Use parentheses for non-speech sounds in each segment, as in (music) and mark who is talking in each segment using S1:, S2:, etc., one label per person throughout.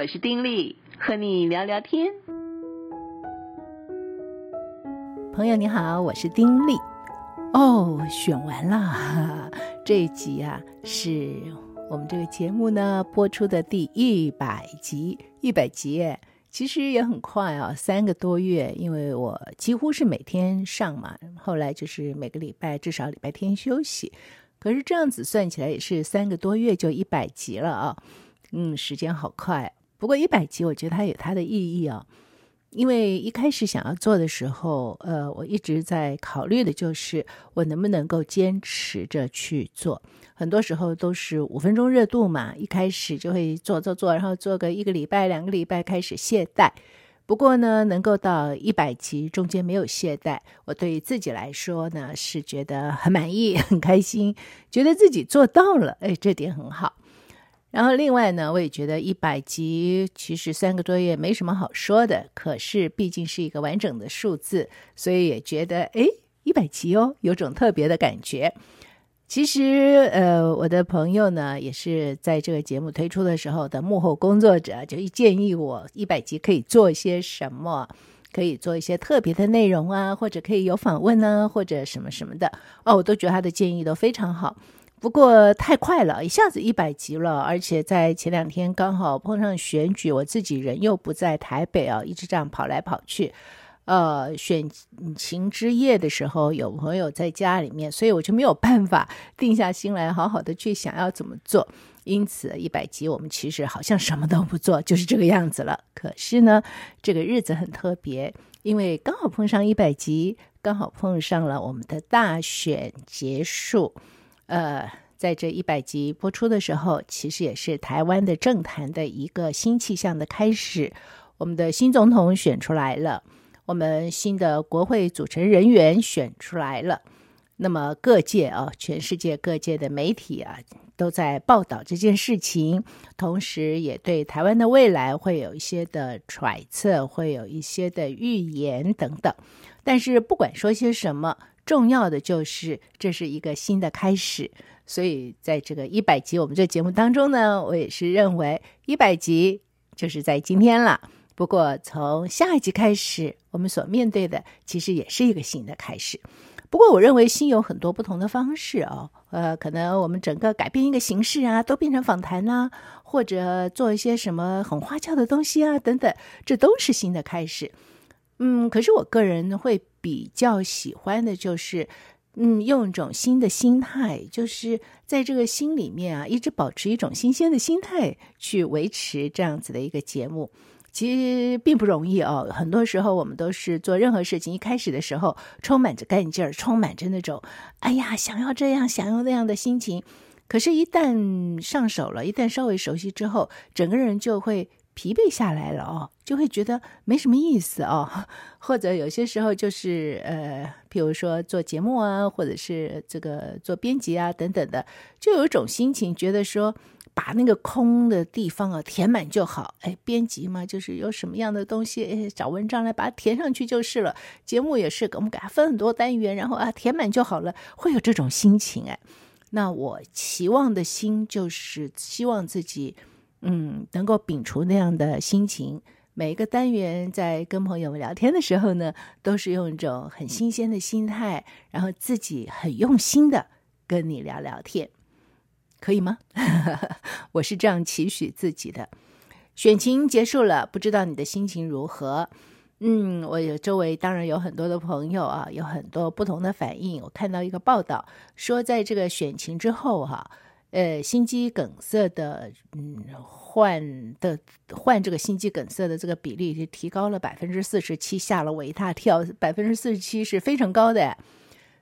S1: 我是丁力，和你聊聊天。
S2: 朋友你好，我是丁力。哦，选完了，(laughs) 这一集啊，是我们这个节目呢播出的第一百集，一百集耶，其实也很快啊，三个多月，因为我几乎是每天上嘛，后来就是每个礼拜至少礼拜天休息。可是这样子算起来也是三个多月就一百集了啊，嗯，时间好快。不过一百集我觉得它有它的意义啊，因为一开始想要做的时候，呃，我一直在考虑的就是我能不能够坚持着去做。很多时候都是五分钟热度嘛，一开始就会做做做，然后做个一个礼拜、两个礼拜开始懈怠。不过呢，能够到一百集中间没有懈怠，我对于自己来说呢是觉得很满意、很开心，觉得自己做到了，哎，这点很好。然后另外呢，我也觉得一百集其实三个多月没什么好说的，可是毕竟是一个完整的数字，所以也觉得哎，一百集哦，有种特别的感觉。其实，呃，我的朋友呢，也是在这个节目推出的时候的幕后工作者，就建议我一百集可以做些什么，可以做一些特别的内容啊，或者可以有访问啊，或者什么什么的。哦，我都觉得他的建议都非常好。不过太快了，一下子一百集了，而且在前两天刚好碰上选举，我自己人又不在台北啊，一直这样跑来跑去。呃，选情之夜的时候，有朋友在家里面，所以我就没有办法定下心来，好好的去想要怎么做。因此，一百集我们其实好像什么都不做，就是这个样子了。可是呢，这个日子很特别，因为刚好碰上一百集，刚好碰上了我们的大选结束。呃，在这一百集播出的时候，其实也是台湾的政坛的一个新气象的开始。我们的新总统选出来了。我们新的国会组成人员选出来了，那么各界啊，全世界各界的媒体啊，都在报道这件事情，同时也对台湾的未来会有一些的揣测，会有一些的预言等等。但是不管说些什么，重要的就是这是一个新的开始。所以在这个一百集我们这节目当中呢，我也是认为一百集就是在今天了。不过，从下一集开始，我们所面对的其实也是一个新的开始。不过，我认为新有很多不同的方式哦。呃，可能我们整个改变一个形式啊，都变成访谈呐，或者做一些什么很花俏的东西啊，等等，这都是新的开始。嗯，可是我个人会比较喜欢的就是，嗯，用一种新的心态，就是在这个心里面啊，一直保持一种新鲜的心态去维持这样子的一个节目。其实并不容易哦，很多时候我们都是做任何事情，一开始的时候充满着干劲儿，充满着那种“哎呀，想要这样，想要那样的心情”。可是，一旦上手了，一旦稍微熟悉之后，整个人就会疲惫下来了哦，就会觉得没什么意思哦。(laughs) 或者有些时候就是呃，比如说做节目啊，或者是这个做编辑啊等等的，就有一种心情，觉得说。把那个空的地方啊填满就好。哎，编辑嘛，就是有什么样的东西，找文章来把它填上去就是了。节目也是，我们给它分很多单元，然后啊填满就好了，会有这种心情哎。那我期望的心就是希望自己，嗯，能够摒除那样的心情。每一个单元在跟朋友们聊天的时候呢，都是用一种很新鲜的心态，然后自己很用心的跟你聊聊天。可以吗？(laughs) 我是这样期许自己的。选情结束了，不知道你的心情如何？嗯，我有周围当然有很多的朋友啊，有很多不同的反应。我看到一个报道说，在这个选情之后，哈，呃，心肌梗塞的，嗯，患的患这个心肌梗塞的这个比例就提高了百分之四十七，吓了我一大跳。百分之四十七是非常高的。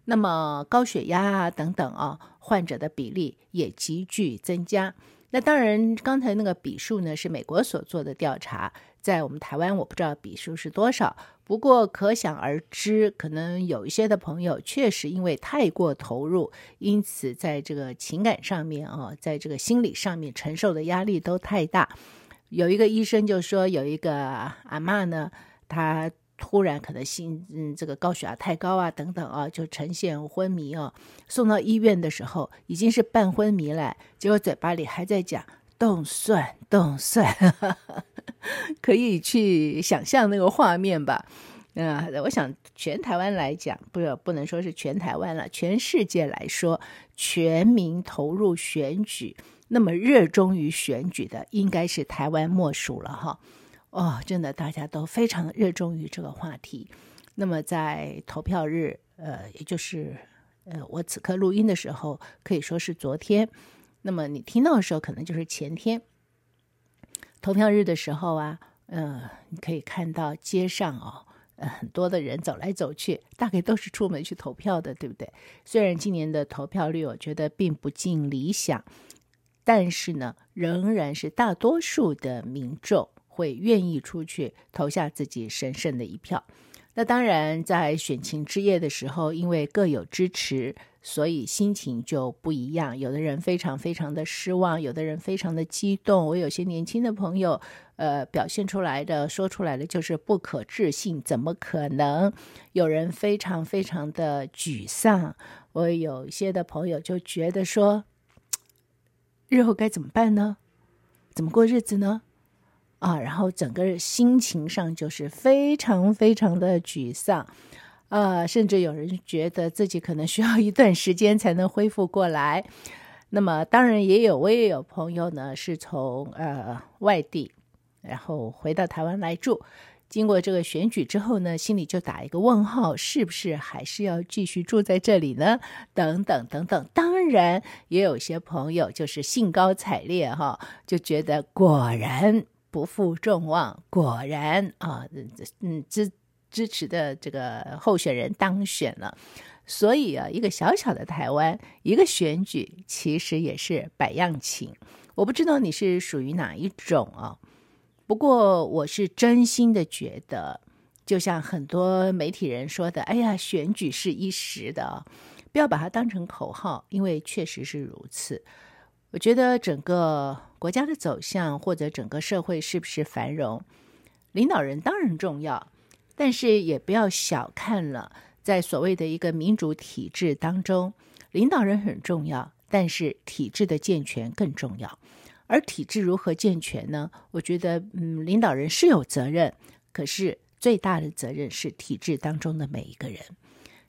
S2: 那么高血压啊等等啊，患者的比例也急剧增加。那当然，刚才那个比数呢是美国所做的调查，在我们台湾我不知道比数是多少。不过可想而知，可能有一些的朋友确实因为太过投入，因此在这个情感上面啊，在这个心理上面承受的压力都太大。有一个医生就说，有一个阿嬷呢，她。突然可能心嗯，这个高血压太高啊，等等啊，就呈现昏迷哦。送到医院的时候已经是半昏迷了，结果嘴巴里还在讲冻蒜，冻蒜，(laughs) 可以去想象那个画面吧。嗯，我想全台湾来讲，不不能说是全台湾了，全世界来说，全民投入选举，那么热衷于选举的，应该是台湾莫属了哈。哦，真的，大家都非常热衷于这个话题。那么在投票日，呃，也就是呃，我此刻录音的时候，可以说是昨天。那么你听到的时候，可能就是前天。投票日的时候啊，嗯、你可以看到街上哦。呃，很多的人走来走去，大概都是出门去投票的，对不对？虽然今年的投票率我觉得并不尽理想，但是呢，仍然是大多数的民众会愿意出去投下自己神圣的一票。那当然，在选情之夜的时候，因为各有支持，所以心情就不一样。有的人非常非常的失望，有的人非常的激动。我有些年轻的朋友，呃，表现出来的、说出来的就是不可置信，怎么可能？有人非常非常的沮丧。我有一些的朋友就觉得说，(tsk) 日后该怎么办呢？怎么过日子呢？啊，然后整个心情上就是非常非常的沮丧，啊，甚至有人觉得自己可能需要一段时间才能恢复过来。那么，当然也有，我也有朋友呢，是从呃外地，然后回到台湾来住，经过这个选举之后呢，心里就打一个问号，是不是还是要继续住在这里呢？等等等等。当然，也有些朋友就是兴高采烈哈，就觉得果然。不负众望，果然啊，嗯，支支持的这个候选人当选了，所以啊，一个小小的台湾，一个选举其实也是百样情。我不知道你是属于哪一种啊，不过我是真心的觉得，就像很多媒体人说的，哎呀，选举是一时的，不要把它当成口号，因为确实是如此。我觉得整个国家的走向，或者整个社会是不是繁荣，领导人当然重要，但是也不要小看了，在所谓的一个民主体制当中，领导人很重要，但是体制的健全更重要。而体制如何健全呢？我觉得，嗯，领导人是有责任，可是最大的责任是体制当中的每一个人。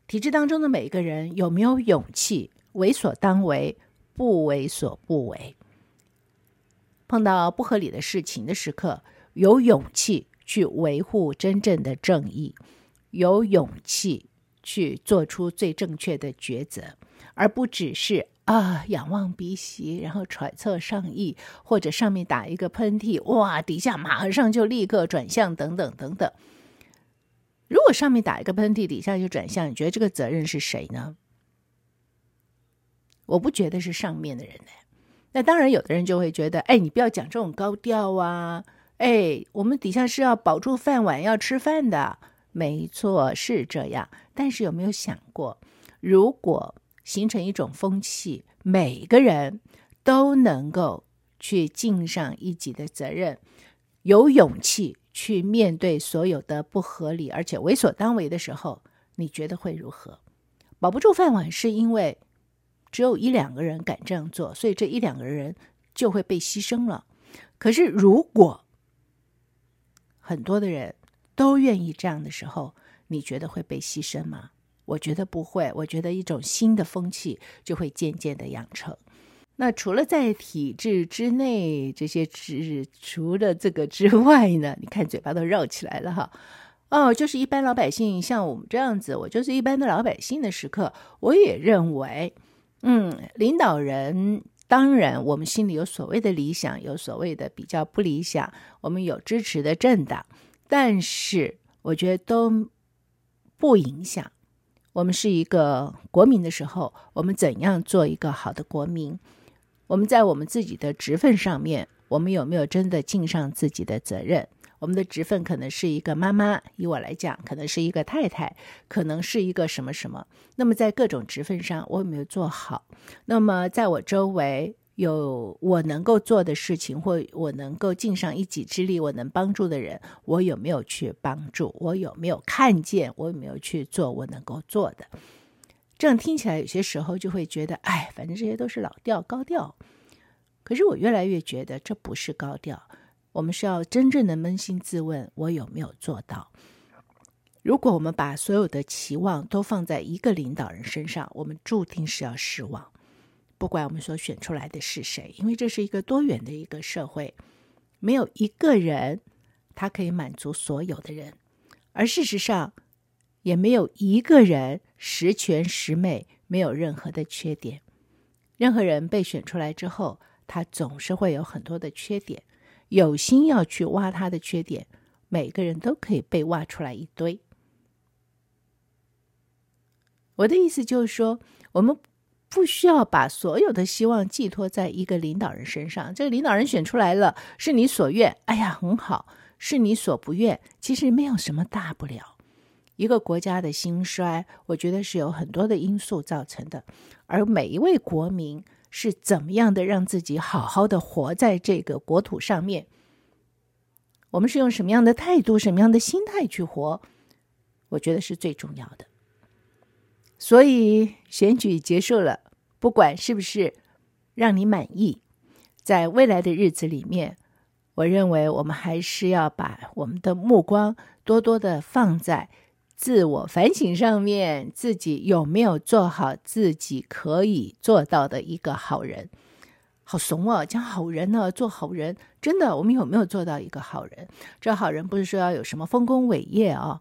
S2: 体制当中的每一个人有没有勇气为所当为？不为所不为，碰到不合理的事情的时刻，有勇气去维护真正的正义，有勇气去做出最正确的抉择，而不只是啊仰望鼻息，然后揣测上意，或者上面打一个喷嚏，哇，底下马上就立刻转向，等等等等。如果上面打一个喷嚏，底下就转向，你觉得这个责任是谁呢？我不觉得是上面的人呢，那当然有的人就会觉得，哎，你不要讲这种高调啊，哎，我们底下是要保住饭碗，要吃饭的，没错，是这样。但是有没有想过，如果形成一种风气，每个人都能够去尽上一己的责任，有勇气去面对所有的不合理而且为所当为的时候，你觉得会如何？保不住饭碗是因为。只有一两个人敢这样做，所以这一两个人就会被牺牲了。可是，如果很多的人都愿意这样的时候，你觉得会被牺牲吗？我觉得不会。我觉得一种新的风气就会渐渐的养成。那除了在体制之内这些之，除了这个之外呢？(laughs) 你看嘴巴都绕起来了哈。哦，就是一般老百姓，像我们这样子，我就是一般的老百姓的时刻，我也认为。嗯，领导人当然，我们心里有所谓的理想，有所谓的比较不理想，我们有支持的政党，但是我觉得都不影响我们是一个国民的时候，我们怎样做一个好的国民？我们在我们自己的职分上面，我们有没有真的尽上自己的责任？我们的职分可能是一个妈妈，以我来讲，可能是一个太太，可能是一个什么什么。那么在各种职分上，我有没有做好？那么在我周围有我能够做的事情，或我能够尽上一己之力，我能帮助的人，我有没有去帮助？我有没有看见？我有没有去做我能够做的？这样听起来，有些时候就会觉得，哎，反正这些都是老调高调。可是我越来越觉得这不是高调，我们是要真正的扪心自问，我有没有做到？如果我们把所有的期望都放在一个领导人身上，我们注定是要失望。不管我们所选出来的是谁，因为这是一个多元的一个社会，没有一个人他可以满足所有的人，而事实上也没有一个人十全十美，没有任何的缺点。任何人被选出来之后，他总是会有很多的缺点，有心要去挖他的缺点，每个人都可以被挖出来一堆。我的意思就是说，我们不需要把所有的希望寄托在一个领导人身上。这个领导人选出来了，是你所愿，哎呀，很好；是你所不愿，其实没有什么大不了。一个国家的兴衰，我觉得是有很多的因素造成的，而每一位国民是怎么样的让自己好好的活在这个国土上面，我们是用什么样的态度、什么样的心态去活，我觉得是最重要的。所以选举结束了，不管是不是让你满意，在未来的日子里面，我认为我们还是要把我们的目光多多的放在自我反省上面，自己有没有做好自己可以做到的一个好人。好怂哦，讲好人呢，做好人，真的，我们有没有做到一个好人？这好人不是说要有什么丰功伟业啊。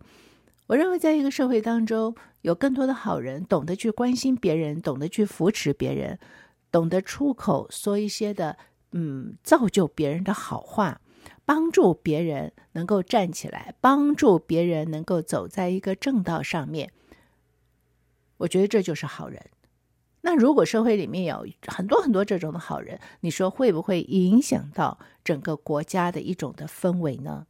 S2: 我认为，在一个社会当中，有更多的好人，懂得去关心别人，懂得去扶持别人，懂得出口说一些的，嗯，造就别人的好话，帮助别人能够站起来，帮助别人能够走在一个正道上面。我觉得这就是好人。那如果社会里面有很多很多这种的好人，你说会不会影响到整个国家的一种的氛围呢？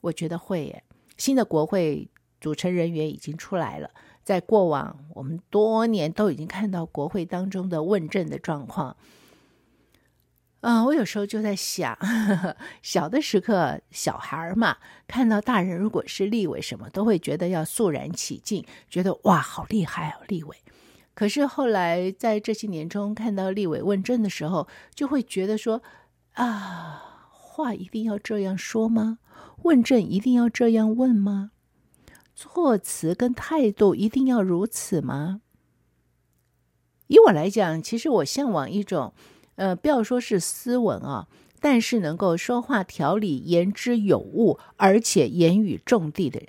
S2: 我觉得会耶。新的国会。组成人员已经出来了，在过往我们多年都已经看到国会当中的问政的状况。啊、呃，我有时候就在想，呵 (laughs) 呵小的时刻，小孩嘛，看到大人如果是立委什么，都会觉得要肃然起敬，觉得哇，好厉害哦，立委。可是后来在这些年中看到立委问政的时候，就会觉得说啊，话一定要这样说吗？问政一定要这样问吗？措辞跟态度一定要如此吗？以我来讲，其实我向往一种，呃，不要说是斯文啊，但是能够说话条理、言之有物，而且言语重地的人。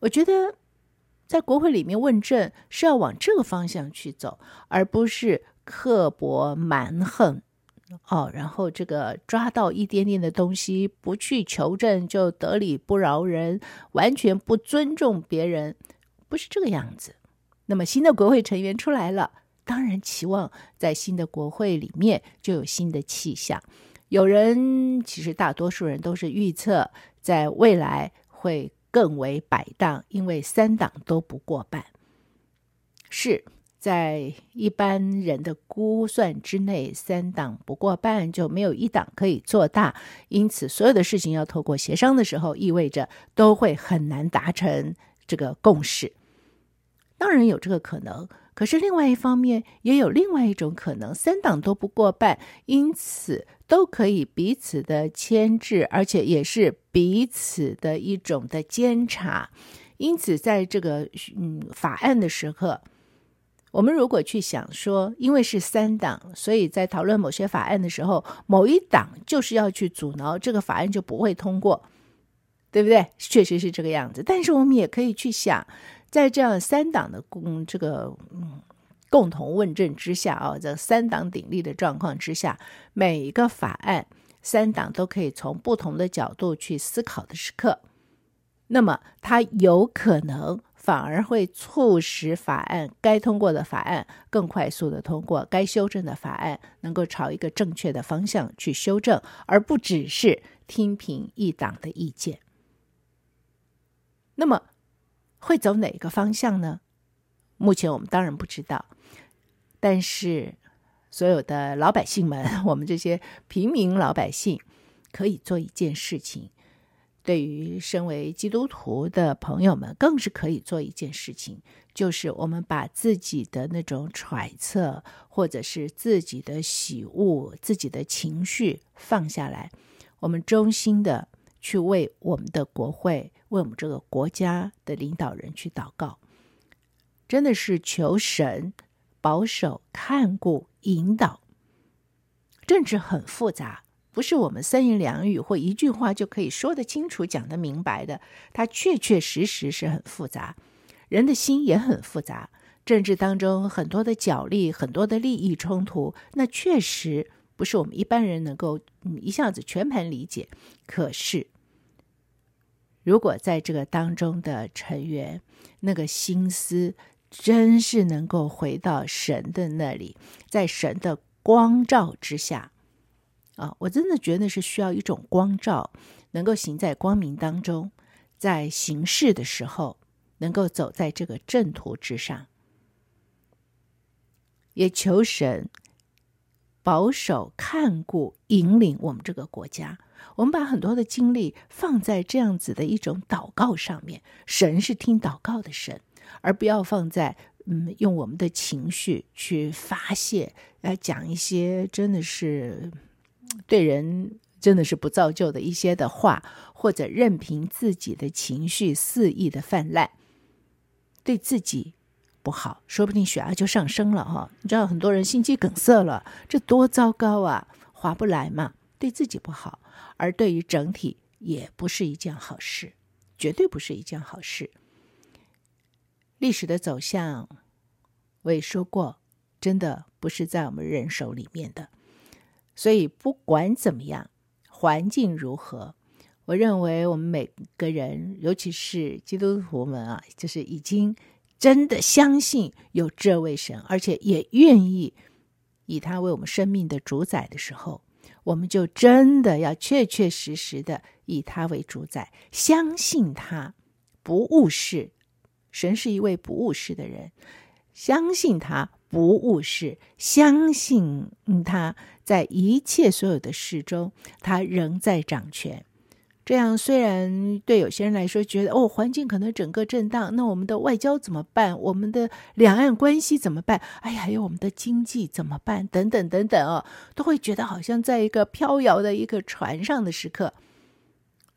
S2: 我觉得在国会里面问政是要往这个方向去走，而不是刻薄蛮横。哦，然后这个抓到一点点的东西，不去求证就得理不饶人，完全不尊重别人，不是这个样子。那么新的国会成员出来了，当然期望在新的国会里面就有新的气象。有人其实大多数人都是预测，在未来会更为摆荡，因为三党都不过半，是。在一般人的估算之内，三党不过半就没有一党可以做大，因此所有的事情要透过协商的时候，意味着都会很难达成这个共识。当然有这个可能，可是另外一方面也有另外一种可能，三党都不过半，因此都可以彼此的牵制，而且也是彼此的一种的监察。因此，在这个嗯法案的时刻。我们如果去想说，因为是三党，所以在讨论某些法案的时候，某一党就是要去阻挠这个法案，就不会通过，对不对？确实是这个样子。但是我们也可以去想，在这样三党的共这个嗯共同问政之下啊，这三党鼎立的状况之下，每一个法案三党都可以从不同的角度去思考的时刻，那么它有可能。反而会促使法案该通过的法案更快速的通过，该修正的法案能够朝一个正确的方向去修正，而不只是听凭一党的意见。那么会走哪个方向呢？目前我们当然不知道，但是所有的老百姓们，(laughs) 我们这些平民老百姓可以做一件事情，对于身为基督徒的朋友们，更是可以做一件事情，就是我们把自己的那种揣测，或者是自己的喜恶、自己的情绪放下来，我们衷心的去为我们的国会、为我们这个国家的领导人去祷告，真的是求神保守、看顾、引导。政治很复杂。不是我们三言两语或一句话就可以说得清楚、讲得明白的，它确确实实是很复杂，人的心也很复杂。政治当中很多的角力、很多的利益冲突，那确实不是我们一般人能够一下子全盘理解。可是，如果在这个当中的成员，那个心思真是能够回到神的那里，在神的光照之下。啊，我真的觉得是需要一种光照，能够行在光明当中，在行事的时候，能够走在这个正途之上。也求神保守、看顾、引领我们这个国家。我们把很多的精力放在这样子的一种祷告上面，神是听祷告的神，而不要放在嗯，用我们的情绪去发泄，来讲一些真的是。对人真的是不造就的一些的话，或者任凭自己的情绪肆意的泛滥，对自己不好，说不定血压就上升了哈。你知道很多人心肌梗塞了，这多糟糕啊，划不来嘛，对自己不好，而对于整体也不是一件好事，绝对不是一件好事。历史的走向，我也说过，真的不是在我们人手里面的。所以不管怎么样，环境如何，我认为我们每个人，尤其是基督徒们啊，就是已经真的相信有这位神，而且也愿意以他为我们生命的主宰的时候，我们就真的要确确实实的以他为主宰，相信他，不误事。神是一位不误事的人，相信他。不误事，相信他在一切所有的事中，他仍在掌权。这样虽然对有些人来说觉得哦，环境可能整个震荡，那我们的外交怎么办？我们的两岸关系怎么办？哎呀，还有我们的经济怎么办？等等等等哦，都会觉得好像在一个飘摇的一个船上的时刻。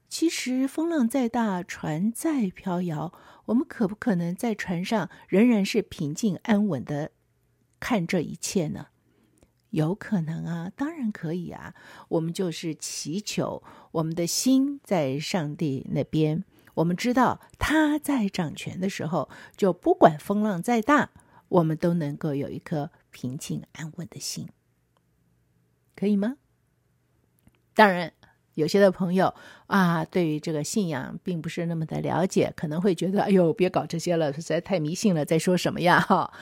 S2: 其实风浪再大，船再飘摇，我们可不可能在船上仍然是平静安稳的？看这一切呢？有可能啊，当然可以啊。我们就是祈求我们的心在上帝那边。我们知道他在掌权的时候，就不管风浪再大，我们都能够有一颗平静安稳的心，可以吗？当然，有些的朋友啊，对于这个信仰并不是那么的了解，可能会觉得：“哎呦，别搞这些了，实在太迷信了，在说什么呀？”哈。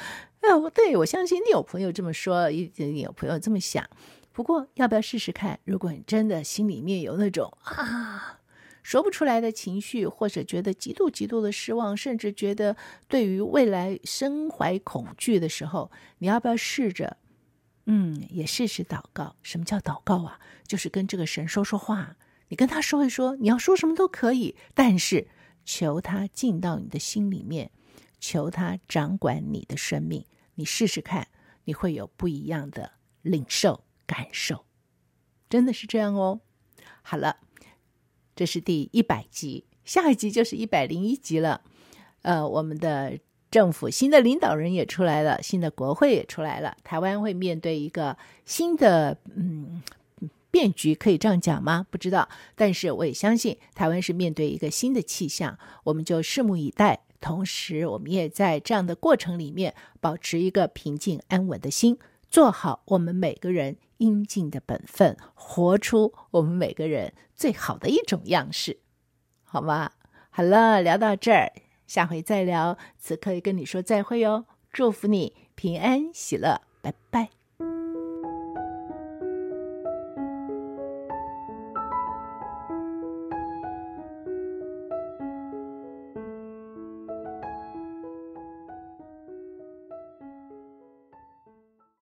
S2: 对，我相信你有朋友这么说，一定有朋友这么想。不过，要不要试试看？如果你真的心里面有那种啊说不出来的情绪，或者觉得极度极度的失望，甚至觉得对于未来身怀恐惧的时候，你要不要试着，嗯，也试试祷告？什么叫祷告啊？就是跟这个神说说话，你跟他说一说，你要说什么都可以，但是求他进到你的心里面，求他掌管你的生命。你试试看，你会有不一样的领受感受，真的是这样哦。好了，这是第一百集，下一集就是一百零一集了。呃，我们的政府新的领导人也出来了，新的国会也出来了，台湾会面对一个新的嗯变局，可以这样讲吗？不知道，但是我也相信台湾是面对一个新的气象，我们就拭目以待。同时，我们也在这样的过程里面保持一个平静安稳的心，做好我们每个人应尽的本分，活出我们每个人最好的一种样式，好吗？好了，聊到这儿，下回再聊。此刻跟你说再会哟，祝福你平安喜乐，拜拜。